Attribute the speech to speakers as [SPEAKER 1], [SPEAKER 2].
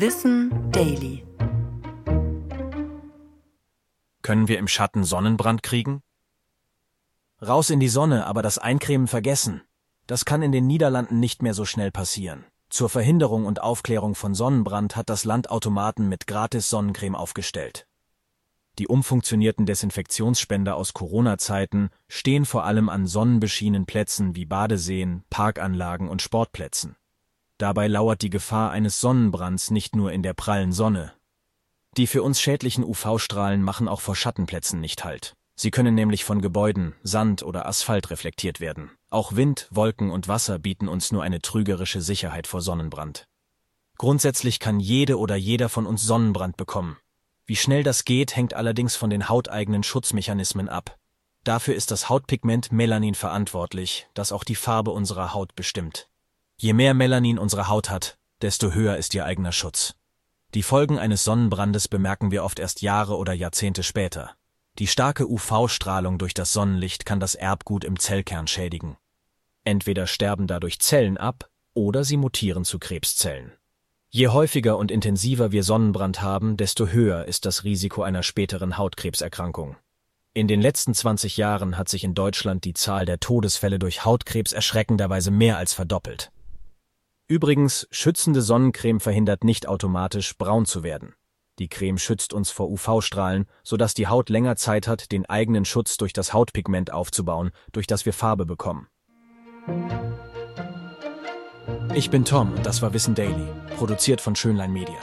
[SPEAKER 1] Wissen Daily.
[SPEAKER 2] Können wir im Schatten Sonnenbrand kriegen? Raus in die Sonne, aber das Eincremen vergessen. Das kann in den Niederlanden nicht mehr so schnell passieren. Zur Verhinderung und Aufklärung von Sonnenbrand hat das Land Automaten mit gratis Sonnencreme aufgestellt. Die umfunktionierten Desinfektionsspender aus Corona-Zeiten stehen vor allem an sonnenbeschienenen Plätzen wie Badeseen, Parkanlagen und Sportplätzen. Dabei lauert die Gefahr eines Sonnenbrands nicht nur in der prallen Sonne. Die für uns schädlichen UV-Strahlen machen auch vor Schattenplätzen nicht Halt. Sie können nämlich von Gebäuden, Sand oder Asphalt reflektiert werden. Auch Wind, Wolken und Wasser bieten uns nur eine trügerische Sicherheit vor Sonnenbrand. Grundsätzlich kann jede oder jeder von uns Sonnenbrand bekommen. Wie schnell das geht, hängt allerdings von den hauteigenen Schutzmechanismen ab. Dafür ist das Hautpigment Melanin verantwortlich, das auch die Farbe unserer Haut bestimmt. Je mehr Melanin unsere Haut hat, desto höher ist ihr eigener Schutz. Die Folgen eines Sonnenbrandes bemerken wir oft erst Jahre oder Jahrzehnte später. Die starke UV-Strahlung durch das Sonnenlicht kann das Erbgut im Zellkern schädigen. Entweder sterben dadurch Zellen ab oder sie mutieren zu Krebszellen. Je häufiger und intensiver wir Sonnenbrand haben, desto höher ist das Risiko einer späteren Hautkrebserkrankung. In den letzten 20 Jahren hat sich in Deutschland die Zahl der Todesfälle durch Hautkrebs erschreckenderweise mehr als verdoppelt. Übrigens, schützende Sonnencreme verhindert nicht automatisch, braun zu werden. Die Creme schützt uns vor UV-Strahlen, sodass die Haut länger Zeit hat, den eigenen Schutz durch das Hautpigment aufzubauen, durch das wir Farbe bekommen. Ich bin Tom und das war Wissen Daily, produziert von Schönlein Media.